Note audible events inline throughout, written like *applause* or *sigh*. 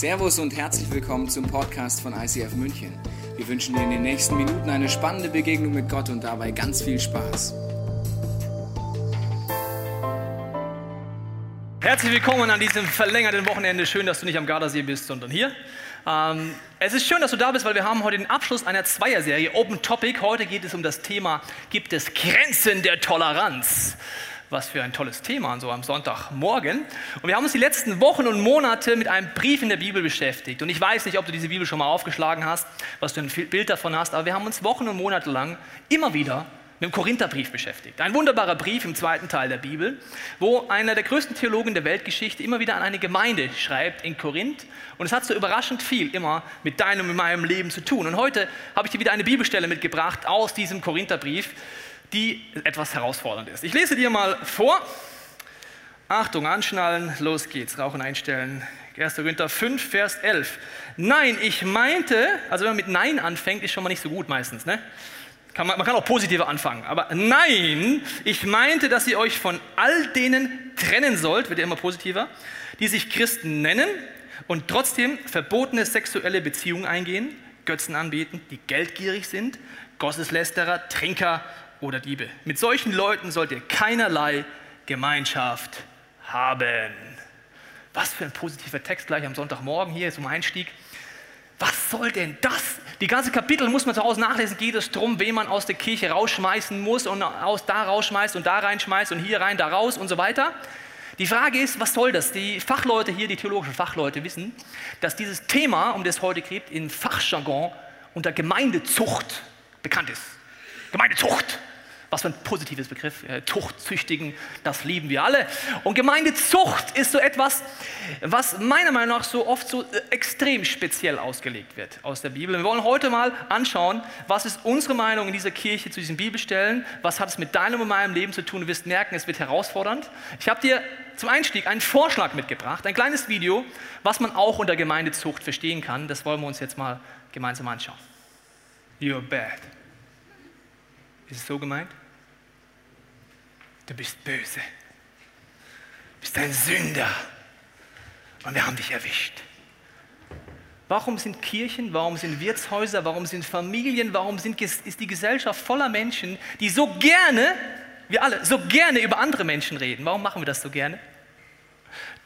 Servus und herzlich willkommen zum Podcast von ICF München. Wir wünschen dir in den nächsten Minuten eine spannende Begegnung mit Gott und dabei ganz viel Spaß. Herzlich willkommen an diesem verlängerten Wochenende. Schön, dass du nicht am Gardasee bist, sondern hier. Ähm, es ist schön, dass du da bist, weil wir haben heute den Abschluss einer Zweierserie Open Topic. Heute geht es um das Thema, gibt es Grenzen der Toleranz? Was für ein tolles Thema, so am Sonntagmorgen. Und wir haben uns die letzten Wochen und Monate mit einem Brief in der Bibel beschäftigt. Und ich weiß nicht, ob du diese Bibel schon mal aufgeschlagen hast, was du ein Bild davon hast, aber wir haben uns Wochen und Monate lang immer wieder mit dem Korintherbrief beschäftigt. Ein wunderbarer Brief im zweiten Teil der Bibel, wo einer der größten Theologen der Weltgeschichte immer wieder an eine Gemeinde schreibt in Korinth. Und es hat so überraschend viel immer mit deinem und meinem Leben zu tun. Und heute habe ich dir wieder eine Bibelstelle mitgebracht aus diesem Korintherbrief, die etwas herausfordernd ist. Ich lese dir mal vor. Achtung, anschnallen, los geht's, Rauchen einstellen. 1. Korinther 5, Vers 11. Nein, ich meinte, also wenn man mit Nein anfängt, ist schon mal nicht so gut meistens, ne? Kann man, man kann auch positiver anfangen, aber nein, ich meinte, dass ihr euch von all denen trennen sollt, wird ja immer positiver, die sich Christen nennen und trotzdem verbotene sexuelle Beziehungen eingehen, Götzen anbieten, die geldgierig sind, Gotteslästerer, Trinker oder Diebe. Mit solchen Leuten sollt ihr keinerlei Gemeinschaft haben. Was für ein positiver Text gleich am Sonntagmorgen hier zum Einstieg. Was soll denn das? Die ganze Kapitel muss man zu Hause nachlesen, geht es darum, wen man aus der Kirche rausschmeißen muss und aus da rausschmeißt und da reinschmeißt und hier rein, da raus und so weiter. Die Frage ist, was soll das? Die Fachleute hier, die theologischen Fachleute wissen, dass dieses Thema, um das es heute geht, in Fachjargon unter Gemeindezucht bekannt ist. Gemeindezucht. Was für ein positives Begriff. Äh, Zucht, züchtigen, das lieben wir alle. Und Gemeindezucht ist so etwas, was meiner Meinung nach so oft so äh, extrem speziell ausgelegt wird aus der Bibel. Wir wollen heute mal anschauen, was ist unsere Meinung in dieser Kirche zu diesen Bibelstellen, was hat es mit deinem und meinem Leben zu tun. Du wirst merken, es wird herausfordernd. Ich habe dir zum Einstieg einen Vorschlag mitgebracht, ein kleines Video, was man auch unter Gemeindezucht verstehen kann. Das wollen wir uns jetzt mal gemeinsam anschauen. You're bad. Ist es so gemeint? Du bist böse, du bist ein Sünder und wir haben dich erwischt. Warum sind Kirchen, warum sind Wirtshäuser, warum sind Familien, warum sind, ist die Gesellschaft voller Menschen, die so gerne, wir alle, so gerne über andere Menschen reden? Warum machen wir das so gerne?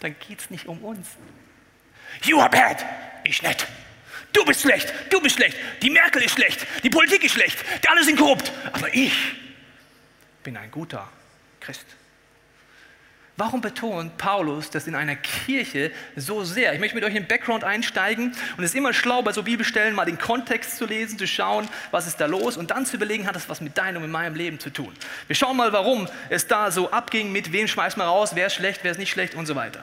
Dann geht es nicht um uns. You are bad, ich nicht. Du bist schlecht, du bist schlecht, die Merkel ist schlecht, die Politik ist schlecht, die alle sind korrupt, aber ich bin ein guter Christ. Warum betont Paulus das in einer Kirche so sehr? Ich möchte mit euch in den Background einsteigen und es ist immer schlau, bei so Bibelstellen mal den Kontext zu lesen, zu schauen, was ist da los und dann zu überlegen, hat das was mit deinem und meinem Leben zu tun. Wir schauen mal, warum es da so abging, mit wem schmeißt man raus, wer ist schlecht, wer ist nicht schlecht und so weiter.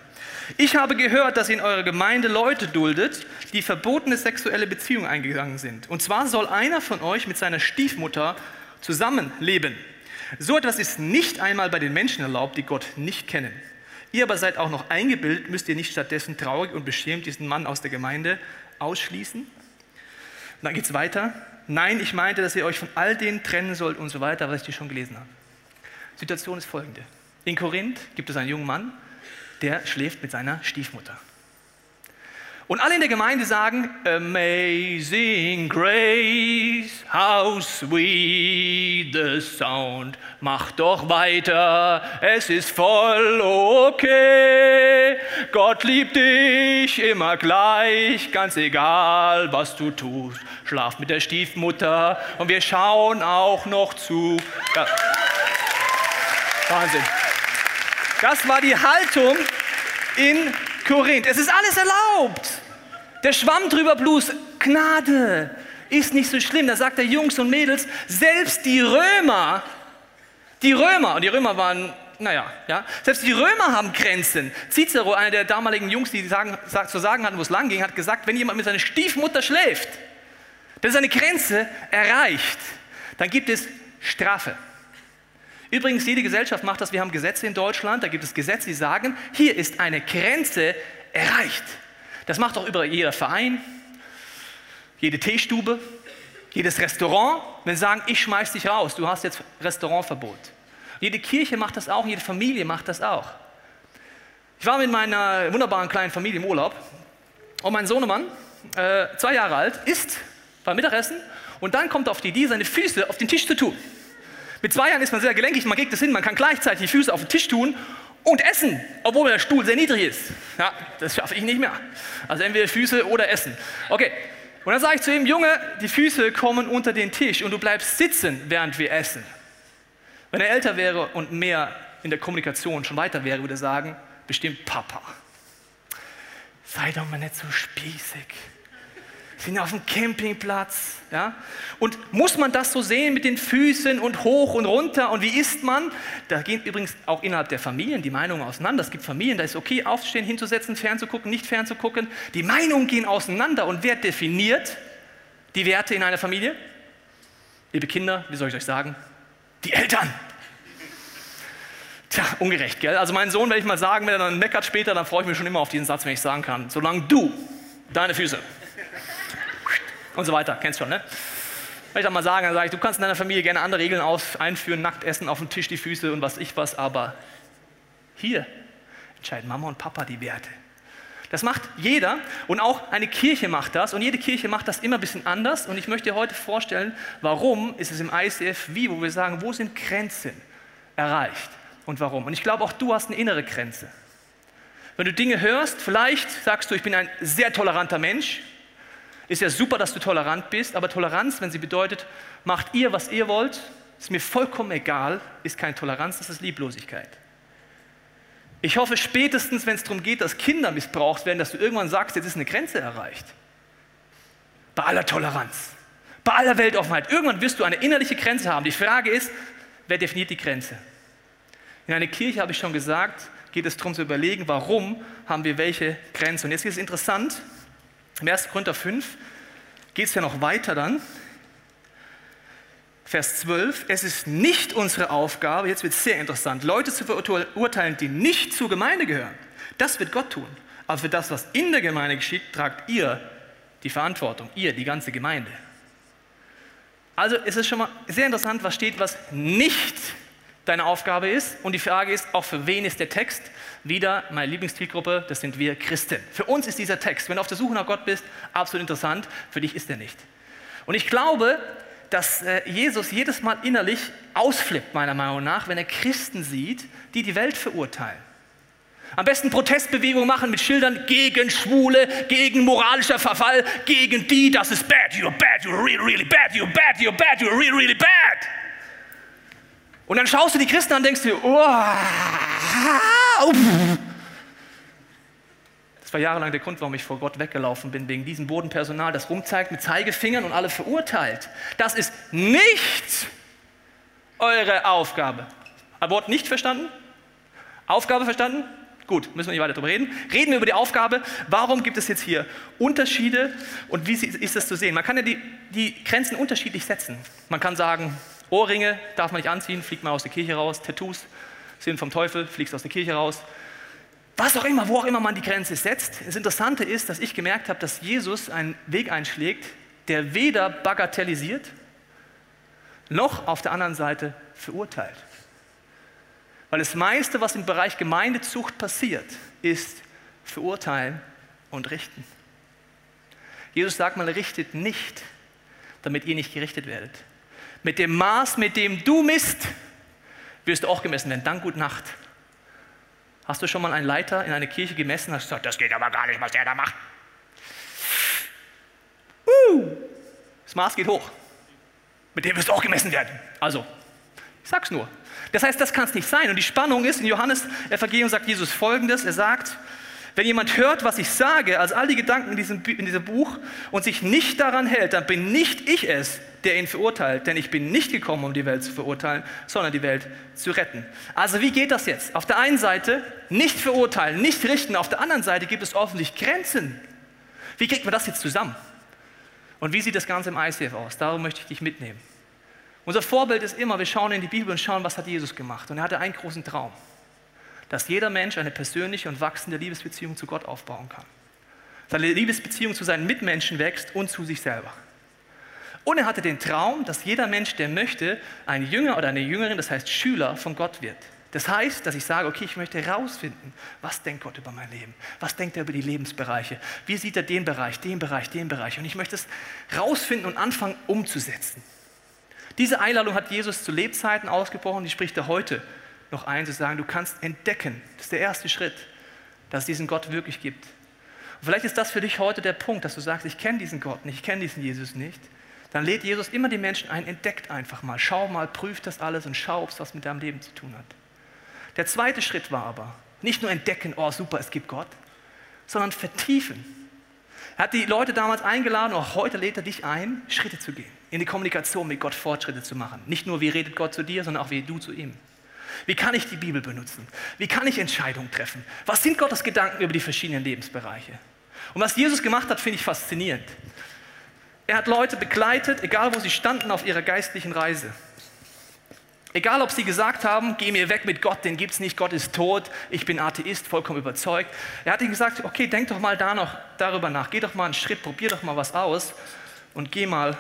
Ich habe gehört, dass ihr in eurer Gemeinde Leute duldet, die verbotene sexuelle Beziehungen eingegangen sind. Und zwar soll einer von euch mit seiner Stiefmutter zusammenleben. So etwas ist nicht einmal bei den Menschen erlaubt, die Gott nicht kennen. Ihr aber seid auch noch eingebildet, müsst ihr nicht stattdessen traurig und beschämt diesen Mann aus der Gemeinde ausschließen? Und dann geht es weiter. Nein, ich meinte, dass ihr euch von all denen trennen sollt und so weiter, was ich dir schon gelesen habe. Situation ist folgende. In Korinth gibt es einen jungen Mann, der schläft mit seiner Stiefmutter. Und alle in der Gemeinde sagen, Amazing Grace, how sweet the sound. Mach doch weiter, es ist voll okay. Gott liebt dich immer gleich, ganz egal, was du tust. Schlaf mit der Stiefmutter und wir schauen auch noch zu. Ja. Wahnsinn. Das war die Haltung in Korinth. Es ist alles erlaubt. Der Schwamm drüber Blues, Gnade ist nicht so schlimm. Da sagt er Jungs und Mädels, selbst die Römer, die Römer, und die Römer waren, naja, ja, selbst die Römer haben Grenzen. Cicero, einer der damaligen Jungs, die sagen, zu sagen hatten, wo es lang ging, hat gesagt, wenn jemand mit seiner Stiefmutter schläft, dann ist eine Grenze erreicht. Dann gibt es Strafe. Übrigens, jede Gesellschaft macht das. Wir haben Gesetze in Deutschland, da gibt es Gesetze, die sagen, hier ist eine Grenze erreicht. Das macht auch über jeder Verein, jede Teestube, jedes Restaurant, wenn sie sagen, ich schmeiß dich raus, du hast jetzt Restaurantverbot. Jede Kirche macht das auch, jede Familie macht das auch. Ich war mit meiner wunderbaren kleinen Familie im Urlaub Und mein Sohnemann, äh, zwei Jahre alt, isst beim Mittagessen und dann kommt auf die Idee, seine Füße auf den Tisch zu tun. Mit zwei Jahren ist man sehr gelenkig, man kriegt das hin, man kann gleichzeitig die Füße auf den Tisch tun und essen, obwohl der Stuhl sehr niedrig ist. Ja, das schaffe ich nicht mehr. Also entweder Füße oder Essen. Okay. Und dann sage ich zu ihm, Junge, die Füße kommen unter den Tisch und du bleibst sitzen, während wir essen. Wenn er älter wäre und mehr in der Kommunikation schon weiter wäre, würde er sagen, bestimmt Papa. Sei doch mal nicht so spießig sind auf dem Campingplatz. Ja? Und muss man das so sehen mit den Füßen und hoch und runter und wie isst man? Da gehen übrigens auch innerhalb der Familien die Meinungen auseinander. Es gibt Familien, da ist okay, aufzustehen, hinzusetzen, fernzugucken, nicht fernzugucken. Die Meinungen gehen auseinander und wer definiert die Werte in einer Familie? Liebe Kinder, wie soll ich euch sagen? Die Eltern. Tja, ungerecht, gell? Also meinen Sohn werde ich mal sagen, wenn er dann meckert später, dann freue ich mich schon immer auf diesen Satz, wenn ich sagen kann. Solange du deine Füße und so weiter. Kennst schon, ne? Wenn ich dann mal sagen, dann sage ich, du kannst in deiner Familie gerne andere Regeln auf, einführen, nackt essen, auf dem Tisch die Füße und was ich was, aber hier entscheiden Mama und Papa die Werte. Das macht jeder und auch eine Kirche macht das und jede Kirche macht das immer ein bisschen anders und ich möchte dir heute vorstellen, warum ist es im ICF wie, wo wir sagen, wo sind Grenzen erreicht und warum. Und ich glaube, auch du hast eine innere Grenze. Wenn du Dinge hörst, vielleicht sagst du, ich bin ein sehr toleranter Mensch, ist ja super, dass du tolerant bist, aber Toleranz, wenn sie bedeutet, macht ihr, was ihr wollt, ist mir vollkommen egal, ist keine Toleranz, das ist Lieblosigkeit. Ich hoffe spätestens, wenn es darum geht, dass Kinder missbraucht werden, dass du irgendwann sagst, jetzt ist eine Grenze erreicht. Bei aller Toleranz, bei aller Weltoffenheit. Irgendwann wirst du eine innerliche Grenze haben. Die Frage ist, wer definiert die Grenze? In einer Kirche, habe ich schon gesagt, geht es darum zu überlegen, warum haben wir welche Grenze. Und jetzt ist es interessant, im 1. Korinther 5 geht es ja noch weiter dann. Vers 12, es ist nicht unsere Aufgabe, jetzt wird es sehr interessant, Leute zu verurteilen, die nicht zur Gemeinde gehören. Das wird Gott tun. Aber für das, was in der Gemeinde geschieht, tragt ihr die Verantwortung, ihr, die ganze Gemeinde. Also es ist schon mal sehr interessant, was steht, was nicht deine Aufgabe ist. Und die Frage ist, auch für wen ist der Text? Wieder meine Lieblingszielgruppe, das sind wir Christen. Für uns ist dieser Text, wenn du auf der Suche nach Gott bist, absolut interessant. Für dich ist er nicht. Und ich glaube, dass äh, Jesus jedes Mal innerlich ausflippt, meiner Meinung nach, wenn er Christen sieht, die die Welt verurteilen. Am besten Protestbewegungen machen mit Schildern gegen Schwule, gegen moralischer Verfall, gegen die, das ist bad, you're bad, you're really, really bad, you're bad, you're bad, you're really, really bad. Und dann schaust du die Christen an und denkst dir, oh, das war jahrelang der Grund, warum ich vor Gott weggelaufen bin, wegen diesem Bodenpersonal, das rumzeigt mit Zeigefingern und alle verurteilt. Das ist nicht eure Aufgabe. Ein Wort nicht verstanden? Aufgabe verstanden? Gut, müssen wir nicht weiter darüber reden. Reden wir über die Aufgabe. Warum gibt es jetzt hier Unterschiede und wie ist das zu sehen? Man kann ja die, die Grenzen unterschiedlich setzen. Man kann sagen, Ohrringe darf man nicht anziehen, fliegt man aus der Kirche raus. Tattoos sind vom Teufel, fliegst aus der Kirche raus. Was auch immer, wo auch immer man die Grenze setzt. Das Interessante ist, dass ich gemerkt habe, dass Jesus einen Weg einschlägt, der weder bagatellisiert, noch auf der anderen Seite verurteilt. Weil das meiste, was im Bereich Gemeindezucht passiert, ist verurteilen und richten. Jesus sagt mal, richtet nicht, damit ihr nicht gerichtet werdet. Mit dem Maß, mit dem du misst, wirst du auch gemessen werden. Dann gut Nacht. Hast du schon mal einen Leiter in eine Kirche gemessen hast gesagt, das geht aber gar nicht, was der da macht? Uh, das Maß geht hoch. Mit dem wirst du auch gemessen werden. Also, ich sag's nur. Das heißt, das kann es nicht sein. Und die Spannung ist, in Johannes Evangelium sagt Jesus folgendes: Er sagt, wenn jemand hört, was ich sage, also all die Gedanken in diesem, in diesem Buch, und sich nicht daran hält, dann bin nicht ich es, der ihn verurteilt. Denn ich bin nicht gekommen, um die Welt zu verurteilen, sondern die Welt zu retten. Also wie geht das jetzt? Auf der einen Seite nicht verurteilen, nicht richten. Auf der anderen Seite gibt es offensichtlich Grenzen. Wie kriegt man das jetzt zusammen? Und wie sieht das Ganze im ICF aus? Darum möchte ich dich mitnehmen. Unser Vorbild ist immer, wir schauen in die Bibel und schauen, was hat Jesus gemacht. Und er hatte einen großen Traum dass jeder Mensch eine persönliche und wachsende Liebesbeziehung zu Gott aufbauen kann. Seine Liebesbeziehung zu seinen Mitmenschen wächst und zu sich selber. Und er hatte den Traum, dass jeder Mensch, der möchte, ein Jünger oder eine Jüngerin, das heißt Schüler von Gott wird. Das heißt, dass ich sage, okay, ich möchte herausfinden, was denkt Gott über mein Leben? Was denkt er über die Lebensbereiche? Wie sieht er den Bereich, den Bereich, den Bereich? Und ich möchte es herausfinden und anfangen umzusetzen. Diese Einladung hat Jesus zu Lebzeiten ausgebrochen, die spricht er heute noch ein, zu sagen, du kannst entdecken, das ist der erste Schritt, dass es diesen Gott wirklich gibt. Und vielleicht ist das für dich heute der Punkt, dass du sagst, ich kenne diesen Gott nicht, ich kenne diesen Jesus nicht. Dann lädt Jesus immer die Menschen ein, entdeckt einfach mal, schau mal, prüf das alles und schau, ob es was mit deinem Leben zu tun hat. Der zweite Schritt war aber, nicht nur entdecken, oh super, es gibt Gott, sondern vertiefen. Er hat die Leute damals eingeladen, auch heute lädt er dich ein, Schritte zu gehen, in die Kommunikation mit Gott Fortschritte zu machen. Nicht nur, wie redet Gott zu dir, sondern auch, wie du zu ihm. Wie kann ich die Bibel benutzen? Wie kann ich Entscheidungen treffen? Was sind Gottes Gedanken über die verschiedenen Lebensbereiche? Und was Jesus gemacht hat, finde ich faszinierend. Er hat Leute begleitet, egal wo sie standen auf ihrer geistlichen Reise. Egal, ob sie gesagt haben, geh mir weg mit Gott, den gibt es nicht, Gott ist tot, ich bin Atheist, vollkommen überzeugt. Er hat ihnen gesagt, okay, denk doch mal da noch darüber nach, geh doch mal einen Schritt, probier doch mal was aus und geh mal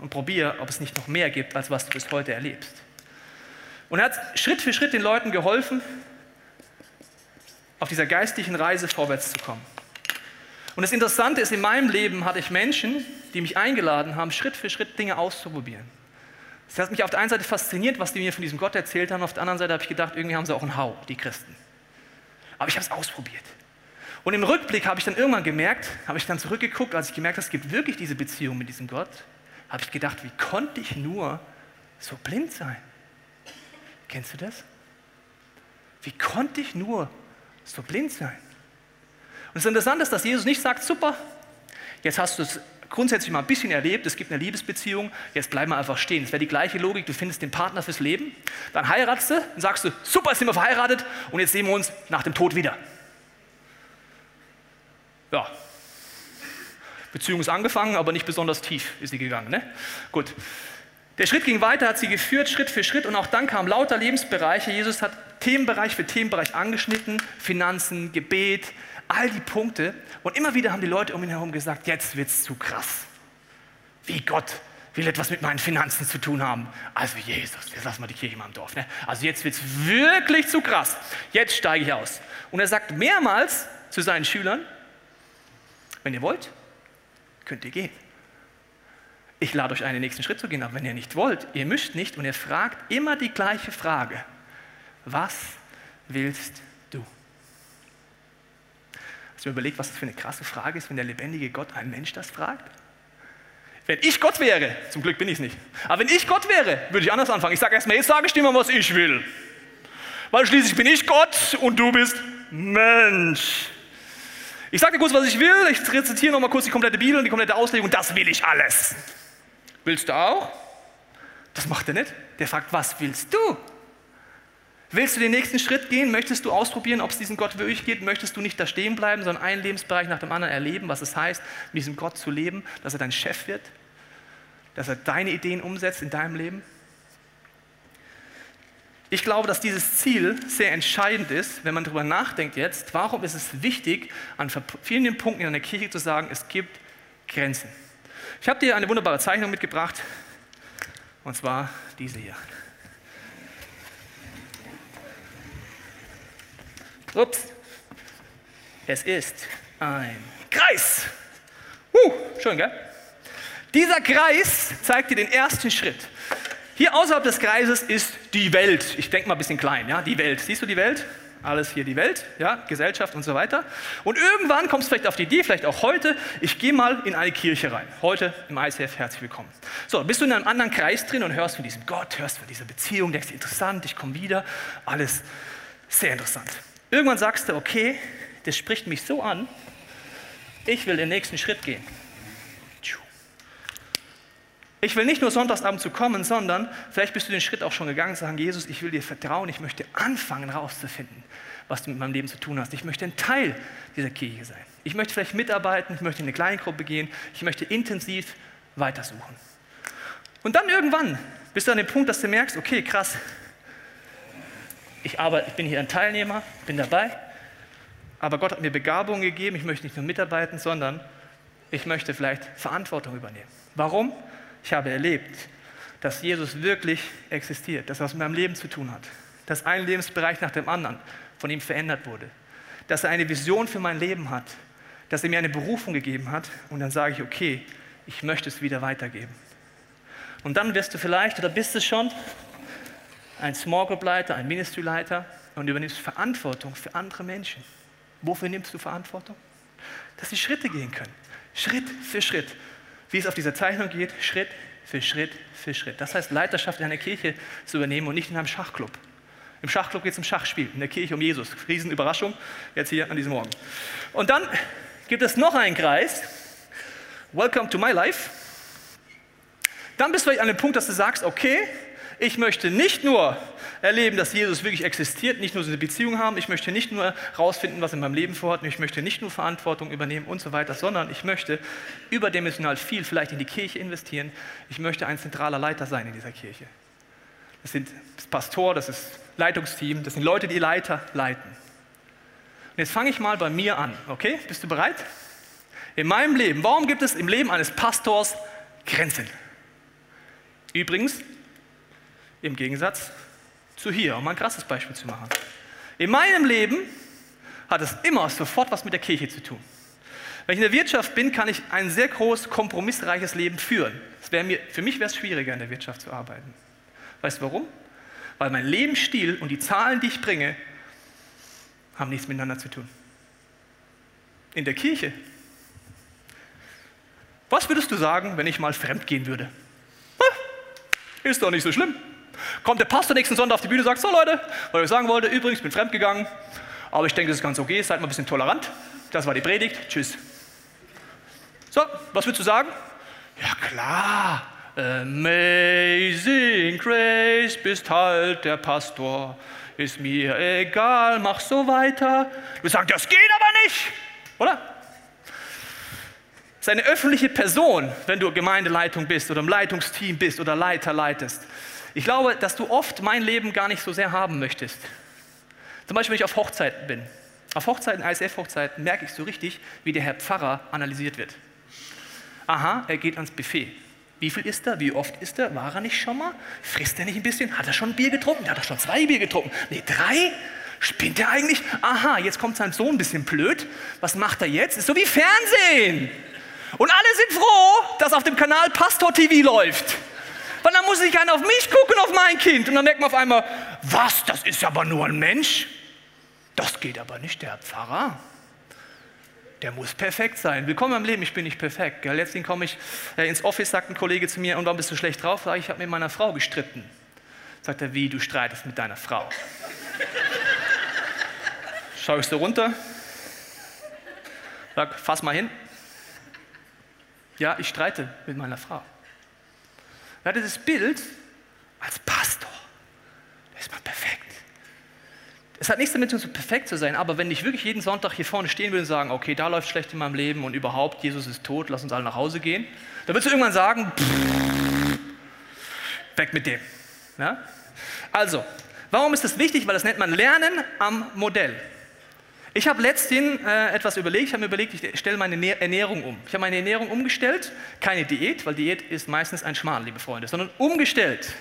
und probier, ob es nicht noch mehr gibt, als was du bis heute erlebst. Und er hat Schritt für Schritt den Leuten geholfen, auf dieser geistlichen Reise vorwärts zu kommen. Und das Interessante ist, in meinem Leben hatte ich Menschen, die mich eingeladen haben, Schritt für Schritt Dinge auszuprobieren. Das hat mich auf der einen Seite fasziniert, was die mir von diesem Gott erzählt haben, auf der anderen Seite habe ich gedacht, irgendwie haben sie auch einen Hau, die Christen. Aber ich habe es ausprobiert. Und im Rückblick habe ich dann irgendwann gemerkt, habe ich dann zurückgeguckt, als ich gemerkt habe, es gibt wirklich diese Beziehung mit diesem Gott, habe ich gedacht, wie konnte ich nur so blind sein? Kennst du das? Wie konnte ich nur so blind sein? Und das Interessante ist, dass Jesus nicht sagt, super, jetzt hast du es grundsätzlich mal ein bisschen erlebt, es gibt eine Liebesbeziehung, jetzt bleiben wir einfach stehen. Es wäre die gleiche Logik, du findest den Partner fürs Leben, dann heiratest du und sagst du, super, jetzt sind wir verheiratet und jetzt sehen wir uns nach dem Tod wieder. Ja, Beziehung ist angefangen, aber nicht besonders tief ist sie gegangen. Ne? Gut. Der Schritt ging weiter, hat sie geführt, Schritt für Schritt und auch dann kamen lauter Lebensbereiche. Jesus hat Themenbereich für Themenbereich angeschnitten, Finanzen, Gebet, all die Punkte. Und immer wieder haben die Leute um ihn herum gesagt, jetzt wird es zu krass. Wie Gott will etwas mit meinen Finanzen zu tun haben. Also Jesus, jetzt lassen wir die Kirche mal im Dorf. Ne? Also jetzt wird es wirklich zu krass. Jetzt steige ich aus. Und er sagt mehrmals zu seinen Schülern, wenn ihr wollt, könnt ihr gehen. Ich lade euch ein, den nächsten Schritt zu gehen, aber wenn ihr nicht wollt, ihr müsst nicht und ihr fragt immer die gleiche Frage. Was willst Hast du mir überlegt, was das für eine krasse Frage ist, wenn der lebendige Gott einen Mensch das fragt? Wenn ich Gott wäre, zum Glück bin ich es nicht, aber wenn ich Gott wäre, würde ich anders anfangen. Ich sage erstmal, jetzt sage ich dir mal, was ich will. Weil schließlich bin ich Gott und du bist Mensch. Ich sage dir kurz, was ich will. Ich rezitiere nochmal kurz die komplette Bibel und die komplette Auslegung. Das will ich alles. Willst du auch? Das macht er nicht. Der fragt, was willst du? Willst du den nächsten Schritt gehen? Möchtest du ausprobieren, ob es diesem Gott wirklich geht? Möchtest du nicht da stehen bleiben, sondern einen Lebensbereich nach dem anderen erleben, was es heißt, mit diesem Gott zu leben, dass er dein Chef wird, dass er deine Ideen umsetzt in deinem Leben? Ich glaube, dass dieses Ziel sehr entscheidend ist, wenn man darüber nachdenkt jetzt, warum ist es wichtig, an vielen Punkten in einer Kirche zu sagen, es gibt Grenzen. Ich habe dir eine wunderbare Zeichnung mitgebracht, und zwar diese hier. Ups. Es ist ein Kreis. Uh, schön, gell? Dieser Kreis zeigt dir den ersten Schritt. Hier außerhalb des Kreises ist die Welt. Ich denke mal ein bisschen klein, ja, die Welt. Siehst du die Welt? Alles hier die Welt, ja, Gesellschaft und so weiter. Und irgendwann kommst du vielleicht auf die Idee, vielleicht auch heute, ich gehe mal in eine Kirche rein. Heute im ICF herzlich willkommen. So, bist du in einem anderen Kreis drin und hörst von diesem Gott, hörst von dieser Beziehung, denkst interessant, ich komme wieder. Alles sehr interessant. Irgendwann sagst du, okay, das spricht mich so an, ich will den nächsten Schritt gehen. Ich will nicht nur sonntagsabend zu kommen, sondern vielleicht bist du den Schritt auch schon gegangen, sagen, Jesus, ich will dir vertrauen, ich möchte anfangen herauszufinden, was du mit meinem Leben zu tun hast. Ich möchte ein Teil dieser Kirche sein. Ich möchte vielleicht mitarbeiten, ich möchte in eine Kleingruppe gehen, ich möchte intensiv weitersuchen. Und dann irgendwann bist du an dem Punkt, dass du merkst, okay, krass, ich, arbeite, ich bin hier ein Teilnehmer, bin dabei, aber Gott hat mir Begabungen gegeben, ich möchte nicht nur mitarbeiten, sondern ich möchte vielleicht Verantwortung übernehmen. Warum? Ich habe erlebt, dass Jesus wirklich existiert, dass er was mit meinem Leben zu tun hat, dass ein Lebensbereich nach dem anderen von ihm verändert wurde, dass er eine Vision für mein Leben hat, dass er mir eine Berufung gegeben hat und dann sage ich, okay, ich möchte es wieder weitergeben. Und dann wirst du vielleicht oder bist du schon ein Small Group Leiter, ein Ministry Leiter und übernimmst Verantwortung für andere Menschen. Wofür nimmst du Verantwortung? Dass sie Schritte gehen können. Schritt für Schritt. Wie es auf dieser Zeichnung geht, Schritt für Schritt für Schritt. Das heißt, Leiterschaft in einer Kirche zu übernehmen und nicht in einem Schachclub. Im Schachclub geht es um Schachspiel, in der Kirche um Jesus. Riesenüberraschung, jetzt hier an diesem Morgen. Und dann gibt es noch einen Kreis. Welcome to my life. Dann bist du an dem Punkt, dass du sagst, okay, ich möchte nicht nur erleben, dass Jesus wirklich existiert, nicht nur so eine Beziehung haben, ich möchte nicht nur herausfinden, was in meinem Leben vorhat, ich möchte nicht nur Verantwortung übernehmen und so weiter, sondern ich möchte überdimensional viel vielleicht in die Kirche investieren. Ich möchte ein zentraler Leiter sein in dieser Kirche. Das sind das Pastor, das ist Leitungsteam, das sind Leute, die Leiter leiten. Und jetzt fange ich mal bei mir an, okay? Bist du bereit? In meinem Leben, warum gibt es im Leben eines Pastors Grenzen? Übrigens, im Gegensatz zu hier, um ein krasses Beispiel zu machen. In meinem Leben hat es immer sofort was mit der Kirche zu tun. Wenn ich in der Wirtschaft bin, kann ich ein sehr groß kompromissreiches Leben führen. Mir, für mich wäre es schwieriger, in der Wirtschaft zu arbeiten. Weißt du warum? Weil mein Lebensstil und die Zahlen, die ich bringe, haben nichts miteinander zu tun. In der Kirche. Was würdest du sagen, wenn ich mal fremd gehen würde? Ist doch nicht so schlimm. Kommt der Pastor nächsten Sonntag auf die Bühne und sagt, so Leute, was ich sagen wollte, übrigens, ich bin fremd gegangen, aber ich denke, das ist ganz okay, seid mal ein bisschen tolerant. Das war die Predigt, tschüss. So, was würdest du sagen? Ja klar, Amazing Grace, bist halt der Pastor, ist mir egal, mach so weiter. Du sagst, das geht aber nicht, oder? ist eine öffentliche Person, wenn du Gemeindeleitung bist oder im Leitungsteam bist oder Leiter leitest. Ich glaube, dass du oft mein Leben gar nicht so sehr haben möchtest. Zum Beispiel, wenn ich auf Hochzeiten bin. Auf Hochzeiten, ISF-Hochzeiten, merke ich so richtig, wie der Herr Pfarrer analysiert wird. Aha, er geht ans Buffet. Wie viel ist er? Wie oft ist er? War er nicht schon mal? Frisst er nicht ein bisschen? Hat er schon ein Bier getrunken? Hat er schon zwei Bier getrunken? Nee, drei? Spinnt er eigentlich? Aha, jetzt kommt sein Sohn ein bisschen blöd. Was macht er jetzt? Ist so wie Fernsehen. Und alle sind froh, dass auf dem Kanal Pastor TV läuft. Weil dann muss sich keiner auf mich gucken, auf mein Kind. Und dann merkt man auf einmal, was, das ist aber nur ein Mensch. Das geht aber nicht, der Pfarrer. Der muss perfekt sein. Willkommen im Leben, ich bin nicht perfekt. Letztens komme ich äh, ins Office, sagt ein Kollege zu mir, und warum bist du schlecht drauf? Sag ich, ich habe mit meiner Frau gestritten. Sagt er, wie, du streitest mit deiner Frau? *laughs* Schau ich so runter, sag, fass mal hin, ja, ich streite mit meiner Frau. Er hatte das Bild als Pastor. Da ist man perfekt. Es hat nichts damit zu tun, perfekt zu sein, aber wenn ich wirklich jeden Sonntag hier vorne stehen würde und sagen, okay, da läuft schlecht in meinem Leben und überhaupt, Jesus ist tot, lass uns alle nach Hause gehen, dann würdest du irgendwann sagen, weg mit dem. Ja? Also, warum ist das wichtig? Weil das nennt man Lernen am Modell. Ich habe letztens äh, etwas überlegt. Ich habe mir überlegt, ich stelle meine Ernährung um. Ich habe meine Ernährung umgestellt. Keine Diät, weil Diät ist meistens ein Schmarrn, liebe Freunde, sondern umgestellt.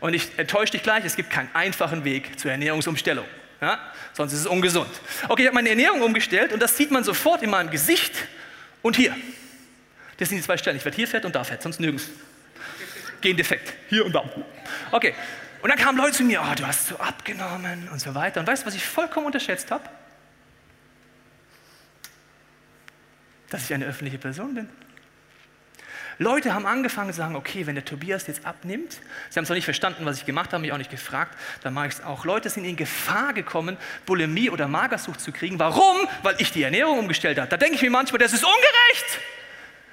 Und ich enttäusche dich gleich, es gibt keinen einfachen Weg zur Ernährungsumstellung. Ja? Sonst ist es ungesund. Okay, ich habe meine Ernährung umgestellt und das sieht man sofort in meinem Gesicht und hier. Das sind die zwei Stellen. Ich werde hier fett und da fett, sonst nirgends. Gehen defekt. Hier und da. Okay. Und dann kamen Leute zu mir, oh, du hast so abgenommen und so weiter. Und weißt du, was ich vollkommen unterschätzt habe? Dass ich eine öffentliche Person bin. Leute haben angefangen zu sagen, okay, wenn der Tobias jetzt abnimmt, sie haben es noch nicht verstanden, was ich gemacht habe, mich auch nicht gefragt, dann mache ich es auch. Leute sind in Gefahr gekommen, Bulimie oder Magersucht zu kriegen. Warum? Weil ich die Ernährung umgestellt habe. Da denke ich mir manchmal, das ist ungerecht.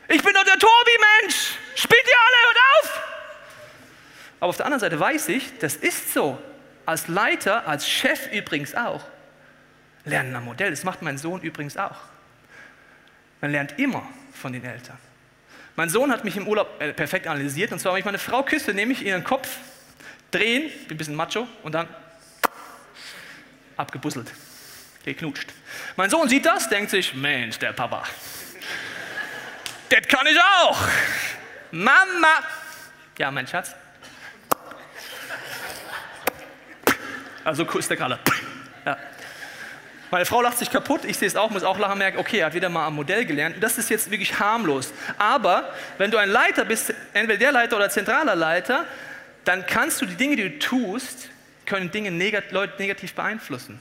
Ich bin doch der Tobi-Mensch. Spinnt ihr alle, hört auf! Aber auf der anderen Seite weiß ich, das ist so. Als Leiter, als Chef übrigens auch. Lernen am Modell, das macht mein Sohn übrigens auch. Man lernt immer von den Eltern. Mein Sohn hat mich im Urlaub äh, perfekt analysiert. Und zwar, wenn ich meine Frau küsse, nehme ich ihren Kopf, drehen, bin ein bisschen macho und dann abgebusselt, geknutscht. Mein Sohn sieht das, denkt sich, Mensch, der Papa. das kann ich auch. Mama. Ja, mein Schatz. Also ist der gerade. Ja. Meine Frau lacht sich kaputt, ich sehe es auch, muss auch lachen, merke, okay, er hat wieder mal am Modell gelernt. Das ist jetzt wirklich harmlos. Aber wenn du ein Leiter bist, entweder der Leiter oder zentraler Leiter, dann kannst du die Dinge, die du tust, können Dinge negat Leute negativ beeinflussen.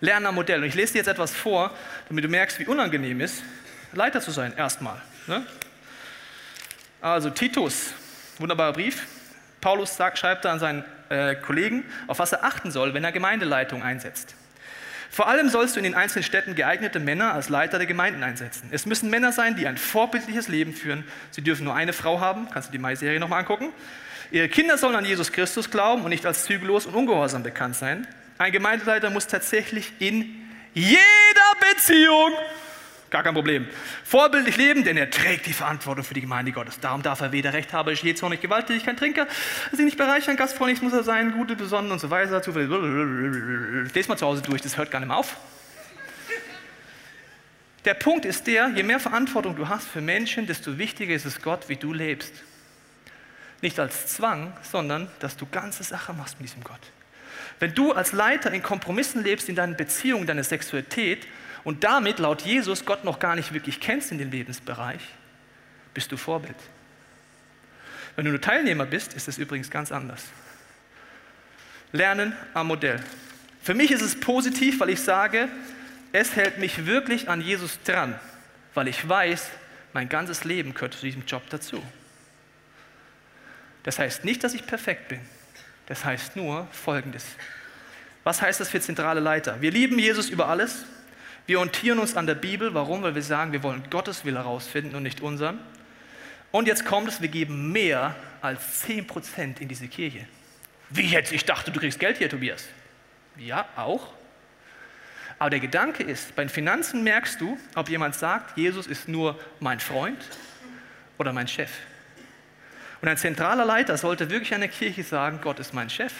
Lerne am Modell. Und ich lese dir jetzt etwas vor, damit du merkst, wie unangenehm es ist, Leiter zu sein, erstmal. Ne? Also Titus, wunderbarer Brief. Paulus sagt, schreibt da an seinen äh, Kollegen, auf was er achten soll, wenn er Gemeindeleitung einsetzt. Vor allem sollst du in den einzelnen Städten geeignete Männer als Leiter der Gemeinden einsetzen. Es müssen Männer sein, die ein vorbildliches Leben führen. Sie dürfen nur eine Frau haben. Kannst du die Mai-Serie nochmal angucken? Ihre Kinder sollen an Jesus Christus glauben und nicht als zügellos und ungehorsam bekannt sein. Ein Gemeindeleiter muss tatsächlich in jeder Beziehung Gar kein Problem. Vorbildlich leben, denn er trägt die Verantwortung für die Gemeinde Gottes. Darum darf er weder Recht haben, ich nicht gewalttätig, kein Trinker, sich nicht bereichern, gastfreundlich muss er sein, gute, besonnen und so weiter. Lest mal zu Hause durch, das hört gar nicht mehr auf. Der Punkt ist der, je mehr Verantwortung du hast für Menschen, desto wichtiger ist es Gott, wie du lebst. Nicht als Zwang, sondern dass du ganze Sache machst mit diesem Gott. Wenn du als Leiter in Kompromissen lebst in deinen Beziehungen, deiner Sexualität, und damit laut Jesus Gott noch gar nicht wirklich kennst in dem Lebensbereich, bist du Vorbild. Wenn du nur Teilnehmer bist, ist es übrigens ganz anders. Lernen am Modell. Für mich ist es positiv, weil ich sage, es hält mich wirklich an Jesus dran, weil ich weiß, mein ganzes Leben gehört zu diesem Job dazu. Das heißt nicht, dass ich perfekt bin. Das heißt nur Folgendes. Was heißt das für zentrale Leiter? Wir lieben Jesus über alles. Wir orientieren uns an der Bibel. Warum? Weil wir sagen, wir wollen Gottes Wille herausfinden und nicht unseren. Und jetzt kommt es, wir geben mehr als 10% in diese Kirche. Wie jetzt? Ich dachte, du kriegst Geld hier, Tobias. Ja, auch. Aber der Gedanke ist, bei den Finanzen merkst du, ob jemand sagt, Jesus ist nur mein Freund oder mein Chef. Und ein zentraler Leiter sollte wirklich der Kirche sagen, Gott ist mein Chef.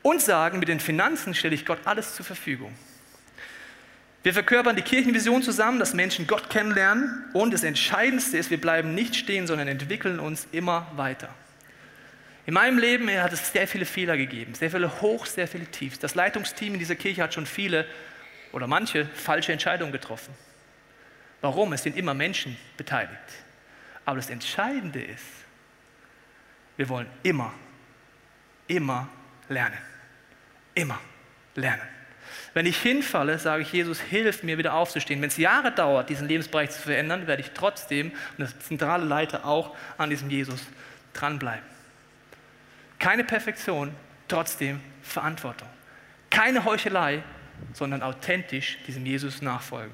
Und sagen, mit den Finanzen stelle ich Gott alles zur Verfügung. Wir verkörpern die Kirchenvision zusammen, dass Menschen Gott kennenlernen. Und das Entscheidendste ist, wir bleiben nicht stehen, sondern entwickeln uns immer weiter. In meinem Leben hat es sehr viele Fehler gegeben, sehr viele Hoch, sehr viele Tiefs. Das Leitungsteam in dieser Kirche hat schon viele oder manche falsche Entscheidungen getroffen. Warum? Es sind immer Menschen beteiligt. Aber das Entscheidende ist, wir wollen immer, immer lernen. Immer lernen. Wenn ich hinfalle, sage ich, Jesus, hilf mir wieder aufzustehen. Wenn es Jahre dauert, diesen Lebensbereich zu verändern, werde ich trotzdem, und das zentrale Leiter auch, an diesem Jesus dranbleiben. Keine Perfektion, trotzdem Verantwortung. Keine Heuchelei, sondern authentisch diesem Jesus nachfolgen.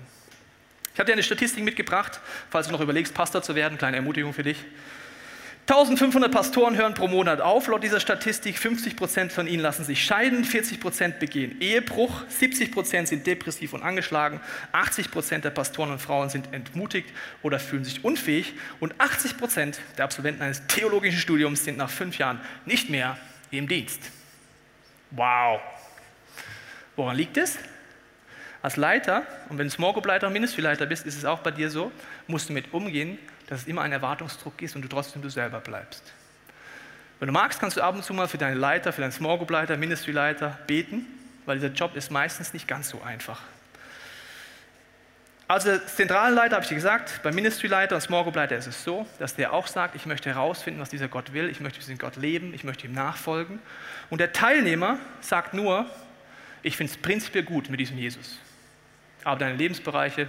Ich habe dir eine Statistik mitgebracht, falls du noch überlegst, Pastor zu werden, kleine Ermutigung für dich. 1500 Pastoren hören pro Monat auf, laut dieser Statistik. 50 Prozent von ihnen lassen sich scheiden, 40 Prozent begehen Ehebruch, 70 Prozent sind depressiv und angeschlagen, 80 Prozent der Pastoren und Frauen sind entmutigt oder fühlen sich unfähig und 80 Prozent der Absolventen eines theologischen Studiums sind nach fünf Jahren nicht mehr im Dienst. Wow. Woran liegt es? Als Leiter, und wenn du Small Group Leiter und Ministry-Leiter bist, ist es auch bei dir so, musst du mit umgehen, dass es immer ein Erwartungsdruck ist und du trotzdem du selber bleibst. Wenn du magst, kannst du ab und zu mal für deine Leiter, für deinen Small Group Leiter, Ministry Leiter beten, weil dieser Job ist meistens nicht ganz so einfach. Also der zentrale Leiter, habe ich dir gesagt, beim Ministry Leiter und Small Group Leiter ist es so, dass der auch sagt, ich möchte herausfinden, was dieser Gott will, ich möchte diesen Gott leben, ich möchte ihm nachfolgen. Und der Teilnehmer sagt nur, ich finde es prinzipiell gut mit diesem Jesus. Aber deine Lebensbereiche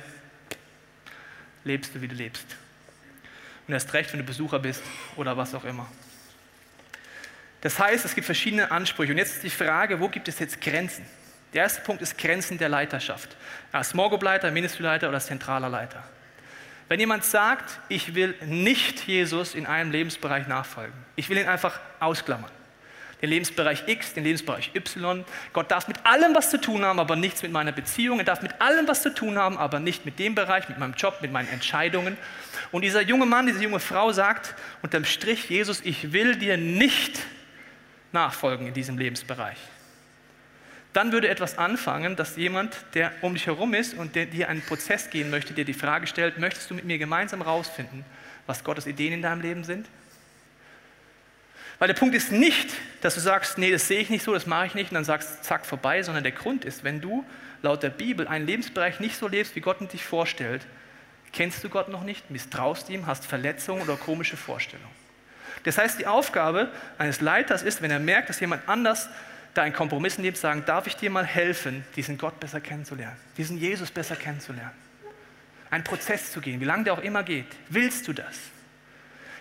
lebst du, wie du lebst. Und erst recht, wenn du Besucher bist oder was auch immer. Das heißt, es gibt verschiedene Ansprüche. Und jetzt die Frage, wo gibt es jetzt Grenzen? Der erste Punkt ist Grenzen der Leiterschaft. Als Small Group Leiter, Ministry-Leiter oder zentraler Leiter. Wenn jemand sagt, ich will nicht Jesus in einem Lebensbereich nachfolgen, ich will ihn einfach ausklammern, den Lebensbereich X, den Lebensbereich Y. Gott darf mit allem was zu tun haben, aber nichts mit meiner Beziehung. Er darf mit allem was zu tun haben, aber nicht mit dem Bereich, mit meinem Job, mit meinen Entscheidungen. Und dieser junge Mann, diese junge Frau sagt unterm Strich, Jesus, ich will dir nicht nachfolgen in diesem Lebensbereich. Dann würde etwas anfangen, dass jemand, der um dich herum ist und der dir einen Prozess gehen möchte, dir die Frage stellt, möchtest du mit mir gemeinsam rausfinden, was Gottes Ideen in deinem Leben sind? Weil der Punkt ist nicht, dass du sagst, nee, das sehe ich nicht so, das mache ich nicht und dann sagst, zack, vorbei, sondern der Grund ist, wenn du laut der Bibel einen Lebensbereich nicht so lebst, wie Gott ihn sich vorstellt, kennst du Gott noch nicht, misstraust ihm, hast Verletzungen oder komische Vorstellungen. Das heißt, die Aufgabe eines Leiters ist, wenn er merkt, dass jemand anders da einen Kompromiss lebt, sagen, darf ich dir mal helfen, diesen Gott besser kennenzulernen, diesen Jesus besser kennenzulernen, einen Prozess zu gehen, wie lange der auch immer geht. Willst du das?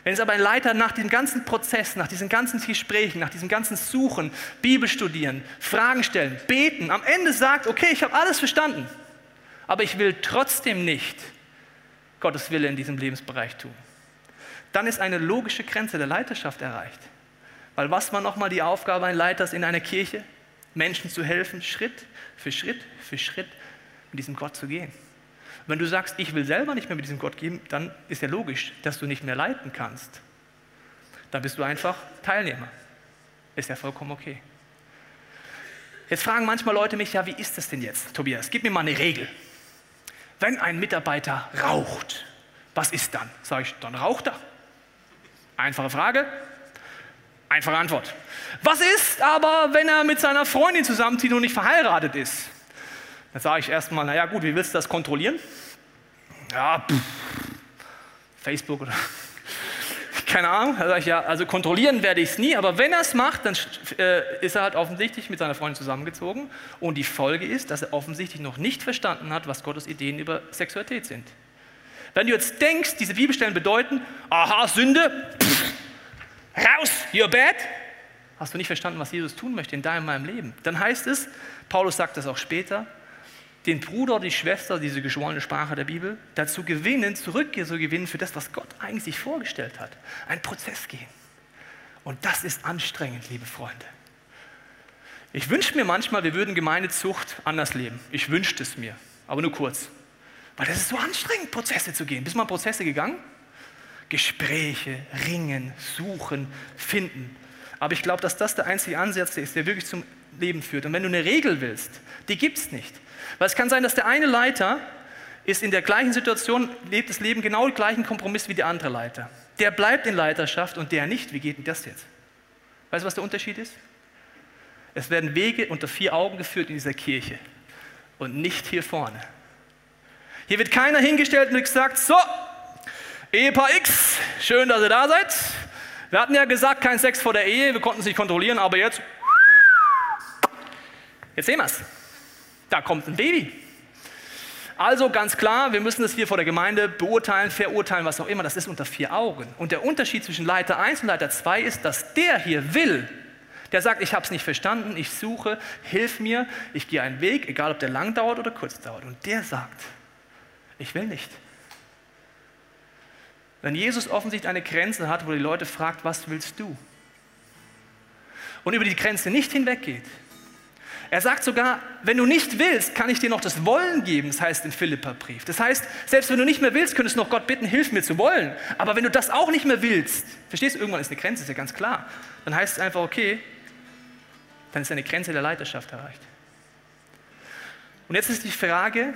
Wenn es aber ein Leiter nach dem ganzen Prozess, nach diesen ganzen Gesprächen, nach diesem ganzen Suchen, Bibel studieren, Fragen stellen, beten, am Ende sagt, okay, ich habe alles verstanden, aber ich will trotzdem nicht Gottes Wille in diesem Lebensbereich tun, dann ist eine logische Grenze der Leiterschaft erreicht. Weil was war nochmal die Aufgabe eines Leiters in einer Kirche? Menschen zu helfen, Schritt für Schritt für Schritt mit diesem Gott zu gehen. Wenn du sagst, ich will selber nicht mehr mit diesem Gott gehen, dann ist ja logisch, dass du nicht mehr leiten kannst. Dann bist du einfach Teilnehmer. Ist ja vollkommen okay. Jetzt fragen manchmal Leute mich, ja, wie ist das denn jetzt, Tobias? Gib mir mal eine Regel. Wenn ein Mitarbeiter raucht, was ist dann? Sage ich, dann raucht er. Einfache Frage, einfache Antwort. Was ist aber, wenn er mit seiner Freundin zusammenzieht und nicht verheiratet ist? Dann sage ich erstmal, naja gut, wie willst du das kontrollieren? Ja, pff, Facebook oder *laughs* keine Ahnung. Da sage ich, ja, also kontrollieren werde ich es nie, aber wenn er es macht, dann äh, ist er halt offensichtlich mit seiner Freundin zusammengezogen und die Folge ist, dass er offensichtlich noch nicht verstanden hat, was Gottes Ideen über Sexualität sind. Wenn du jetzt denkst, diese Bibelstellen bedeuten, aha, Sünde, pff, raus, you're bad, hast du nicht verstanden, was Jesus tun möchte in deinem meinem Leben. Dann heißt es, Paulus sagt das auch später, den Bruder die Schwester, diese geschwollene Sprache der Bibel, dazu gewinnen, Zurückkehr zu gewinnen für das, was Gott eigentlich sich vorgestellt hat. Ein Prozess gehen. Und das ist anstrengend, liebe Freunde. Ich wünsche mir manchmal, wir würden Gemeindezucht anders leben. Ich wünschte es mir, aber nur kurz. Weil das ist so anstrengend, Prozesse zu gehen. Bist du mal Prozesse gegangen? Gespräche, ringen, suchen, finden. Aber ich glaube, dass das der einzige Ansatz ist, der wirklich zum Leben führt. Und wenn du eine Regel willst, die gibt es nicht. Weil es kann sein, dass der eine Leiter ist in der gleichen Situation, lebt das Leben genau den gleichen Kompromiss wie der andere Leiter. Der bleibt in Leiterschaft und der nicht. Wie geht denn das jetzt? Weißt du, was der Unterschied ist? Es werden Wege unter vier Augen geführt in dieser Kirche und nicht hier vorne. Hier wird keiner hingestellt und gesagt, so, Ehepaar X, schön, dass ihr da seid. Wir hatten ja gesagt, kein Sex vor der Ehe, wir konnten es nicht kontrollieren, aber jetzt, jetzt sehen wir es da kommt ein Baby. Also ganz klar, wir müssen das hier vor der Gemeinde beurteilen, verurteilen, was auch immer. Das ist unter vier Augen. Und der Unterschied zwischen Leiter 1 und Leiter 2 ist, dass der hier will, der sagt, ich habe es nicht verstanden, ich suche, hilf mir, ich gehe einen Weg, egal ob der lang dauert oder kurz dauert. Und der sagt, ich will nicht. Wenn Jesus offensichtlich eine Grenze hat, wo die Leute fragt, was willst du? Und über die Grenze nicht hinweggeht, er sagt sogar, wenn du nicht willst, kann ich dir noch das Wollen geben, das heißt im Philipperbrief. Das heißt, selbst wenn du nicht mehr willst, könntest du noch Gott bitten, hilf mir zu wollen. Aber wenn du das auch nicht mehr willst, verstehst du, irgendwann ist eine Grenze, ist ja ganz klar. Dann heißt es einfach, okay, dann ist eine Grenze der Leiterschaft erreicht. Und jetzt ist die Frage,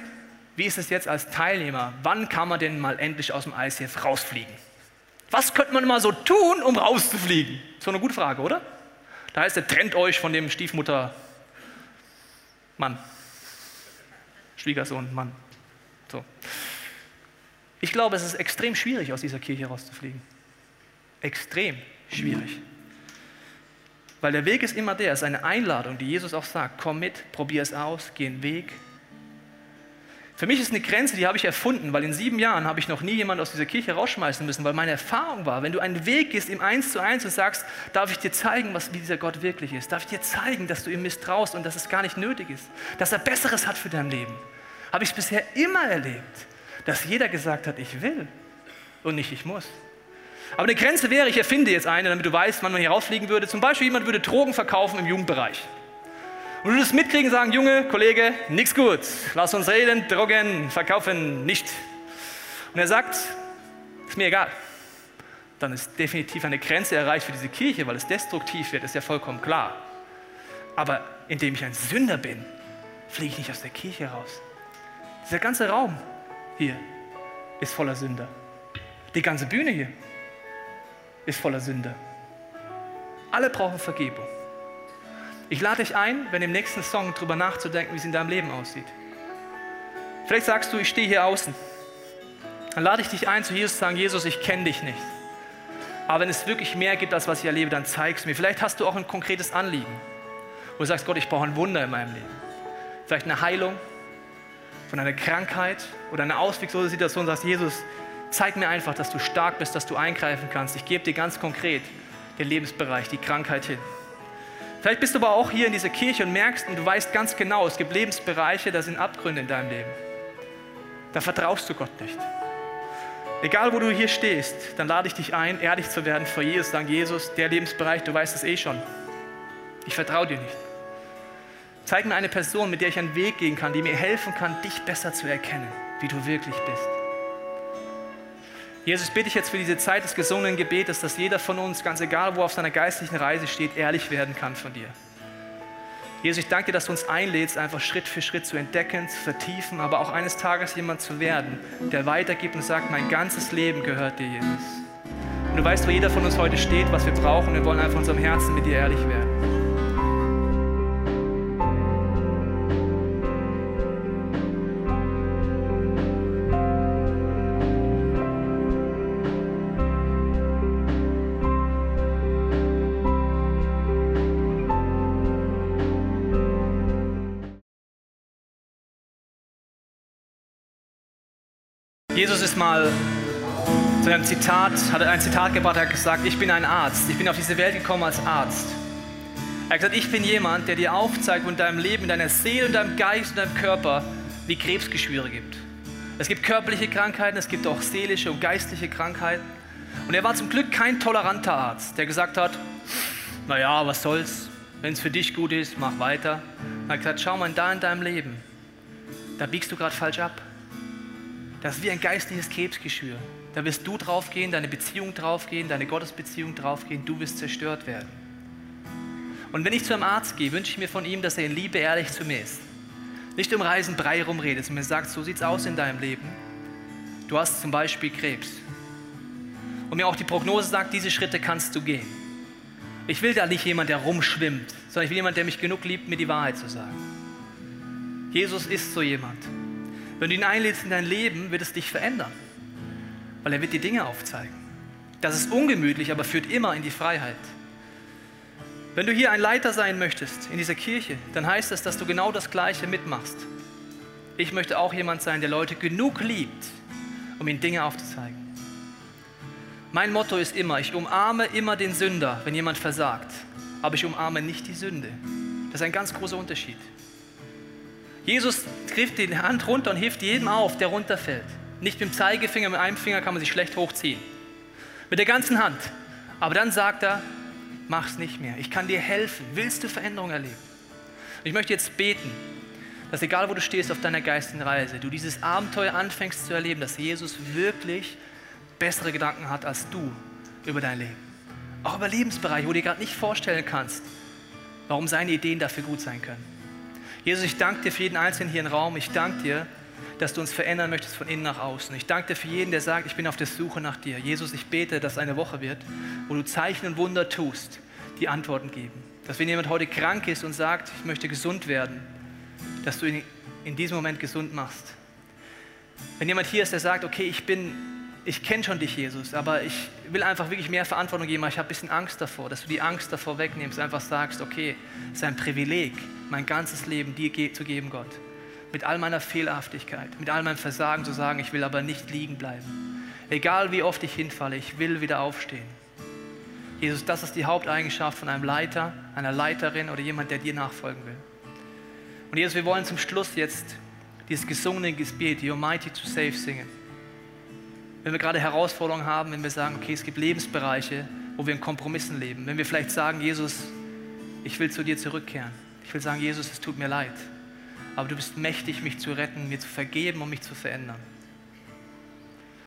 wie ist es jetzt als Teilnehmer? Wann kann man denn mal endlich aus dem ICF rausfliegen? Was könnte man mal so tun, um rauszufliegen? So eine gute Frage, oder? Da heißt er, trennt euch von dem Stiefmutter Mann. Schwiegersohn, Mann. So. Ich glaube, es ist extrem schwierig, aus dieser Kirche rauszufliegen. Extrem schwierig. Weil der Weg ist immer der, es ist eine Einladung, die Jesus auch sagt, komm mit, probier es aus, geh einen Weg, für mich ist eine Grenze, die habe ich erfunden, weil in sieben Jahren habe ich noch nie jemanden aus dieser Kirche rausschmeißen müssen, weil meine Erfahrung war, wenn du einen Weg gehst im Eins zu Eins und sagst, darf ich dir zeigen, was, wie dieser Gott wirklich ist, darf ich dir zeigen, dass du ihm misstraust und dass es gar nicht nötig ist, dass er Besseres hat für dein Leben, habe ich es bisher immer erlebt, dass jeder gesagt hat, ich will und nicht ich muss. Aber eine Grenze wäre, ich erfinde jetzt eine, damit du weißt, wann man hier rausfliegen würde. Zum Beispiel jemand würde Drogen verkaufen im Jugendbereich. Und du das mitkriegen, sagen, Junge, Kollege, nichts gut. Lass uns reden, Drogen, verkaufen, nicht. Und er sagt, ist mir egal. Dann ist definitiv eine Grenze erreicht für diese Kirche, weil es destruktiv wird, ist ja vollkommen klar. Aber indem ich ein Sünder bin, fliege ich nicht aus der Kirche raus. Dieser ganze Raum hier ist voller Sünder. Die ganze Bühne hier ist voller Sünder. Alle brauchen Vergebung. Ich lade dich ein, wenn im nächsten Song darüber nachzudenken, wie es in deinem Leben aussieht. Vielleicht sagst du, ich stehe hier außen. Dann lade ich dich ein, zu Jesus zu sagen, Jesus, ich kenne dich nicht. Aber wenn es wirklich mehr gibt, als was ich erlebe, dann zeigst du mir. Vielleicht hast du auch ein konkretes Anliegen. Wo du sagst, Gott, ich brauche ein Wunder in meinem Leben. Vielleicht eine Heilung von einer Krankheit oder eine auswegslose Situation. Sagst, Jesus, zeig mir einfach, dass du stark bist, dass du eingreifen kannst. Ich gebe dir ganz konkret den Lebensbereich, die Krankheit hin. Vielleicht bist du aber auch hier in dieser Kirche und merkst und du weißt ganz genau, es gibt Lebensbereiche, da sind Abgründe in deinem Leben. Da vertraust du Gott nicht. Egal, wo du hier stehst, dann lade ich dich ein, ehrlich zu werden vor Jesus. Sagen, Jesus, der Lebensbereich, du weißt es eh schon. Ich vertraue dir nicht. Zeig mir eine Person, mit der ich einen Weg gehen kann, die mir helfen kann, dich besser zu erkennen, wie du wirklich bist. Jesus, bitte ich jetzt für diese Zeit des gesungenen Gebetes, dass jeder von uns, ganz egal wo auf seiner geistlichen Reise steht, ehrlich werden kann von dir. Jesus, ich danke dir, dass du uns einlädst, einfach Schritt für Schritt zu entdecken, zu vertiefen, aber auch eines Tages jemand zu werden, der weitergibt und sagt, mein ganzes Leben gehört dir, Jesus. Und du weißt, wo jeder von uns heute steht, was wir brauchen. Wir wollen einfach unserem Herzen mit dir ehrlich werden. Jesus ist mal zu einem Zitat, hat ein Zitat gebracht, er hat gesagt, ich bin ein Arzt. Ich bin auf diese Welt gekommen als Arzt. Er hat gesagt, ich bin jemand, der dir aufzeigt, wo in deinem Leben, in deiner Seele, in deinem Geist, in deinem Körper, wie Krebsgeschwüre gibt. Es gibt körperliche Krankheiten, es gibt auch seelische und geistliche Krankheiten. Und er war zum Glück kein toleranter Arzt, der gesagt hat, naja, was soll's, wenn es für dich gut ist, mach weiter. Er hat gesagt, schau mal da in deinem Leben, da biegst du gerade falsch ab. Das ist wie ein geistliches Krebsgeschwür. Da wirst du draufgehen, deine Beziehung draufgehen, deine Gottesbeziehung draufgehen, du wirst zerstört werden. Und wenn ich zu einem Arzt gehe, wünsche ich mir von ihm, dass er in Liebe ehrlich zu mir ist. Nicht um Reisen Brei rumredet und mir sagt, so sieht's aus in deinem Leben. Du hast zum Beispiel Krebs. Und mir auch die Prognose sagt, diese Schritte kannst du gehen. Ich will da nicht jemand, der rumschwimmt, sondern ich will jemand, der mich genug liebt, mir die Wahrheit zu sagen. Jesus ist so jemand. Wenn du ihn einlädst in dein Leben, wird es dich verändern, weil er wird dir Dinge aufzeigen. Das ist ungemütlich, aber führt immer in die Freiheit. Wenn du hier ein Leiter sein möchtest in dieser Kirche, dann heißt das, dass du genau das Gleiche mitmachst. Ich möchte auch jemand sein, der Leute genug liebt, um ihnen Dinge aufzuzeigen. Mein Motto ist immer, ich umarme immer den Sünder, wenn jemand versagt, aber ich umarme nicht die Sünde. Das ist ein ganz großer Unterschied. Jesus trifft die Hand runter und hilft jedem auf, der runterfällt. Nicht mit dem Zeigefinger, mit einem Finger kann man sich schlecht hochziehen. Mit der ganzen Hand. Aber dann sagt er, mach's nicht mehr. Ich kann dir helfen. Willst du Veränderung erleben? Ich möchte jetzt beten, dass egal wo du stehst auf deiner geistigen Reise, du dieses Abenteuer anfängst zu erleben, dass Jesus wirklich bessere Gedanken hat als du über dein Leben. Auch über Lebensbereiche, wo du dir gerade nicht vorstellen kannst, warum seine Ideen dafür gut sein können. Jesus, ich danke dir für jeden Einzelnen hier im Raum. Ich danke dir, dass du uns verändern möchtest von innen nach außen. Ich danke dir für jeden, der sagt, ich bin auf der Suche nach dir. Jesus, ich bete, dass eine Woche wird, wo du Zeichen und Wunder tust, die Antworten geben. Dass wenn jemand heute krank ist und sagt, ich möchte gesund werden, dass du ihn in diesem Moment gesund machst. Wenn jemand hier ist, der sagt, okay, ich bin, ich kenne schon dich, Jesus, aber ich will einfach wirklich mehr Verantwortung geben, aber ich habe ein bisschen Angst davor, dass du die Angst davor wegnimmst, einfach sagst, okay, es ist ein Privileg, mein ganzes Leben dir zu geben, Gott. Mit all meiner Fehlerhaftigkeit, mit all meinem Versagen zu sagen, ich will aber nicht liegen bleiben. Egal wie oft ich hinfalle, ich will wieder aufstehen. Jesus, das ist die Haupteigenschaft von einem Leiter, einer Leiterin oder jemand, der dir nachfolgen will. Und Jesus, wir wollen zum Schluss jetzt dieses gesungene Gebet, You're mighty to save, singen. Wenn wir gerade Herausforderungen haben, wenn wir sagen, okay, es gibt Lebensbereiche, wo wir in Kompromissen leben. Wenn wir vielleicht sagen, Jesus, ich will zu dir zurückkehren. Ich will sagen, Jesus, es tut mir leid, aber du bist mächtig, mich zu retten, mir zu vergeben und mich zu verändern.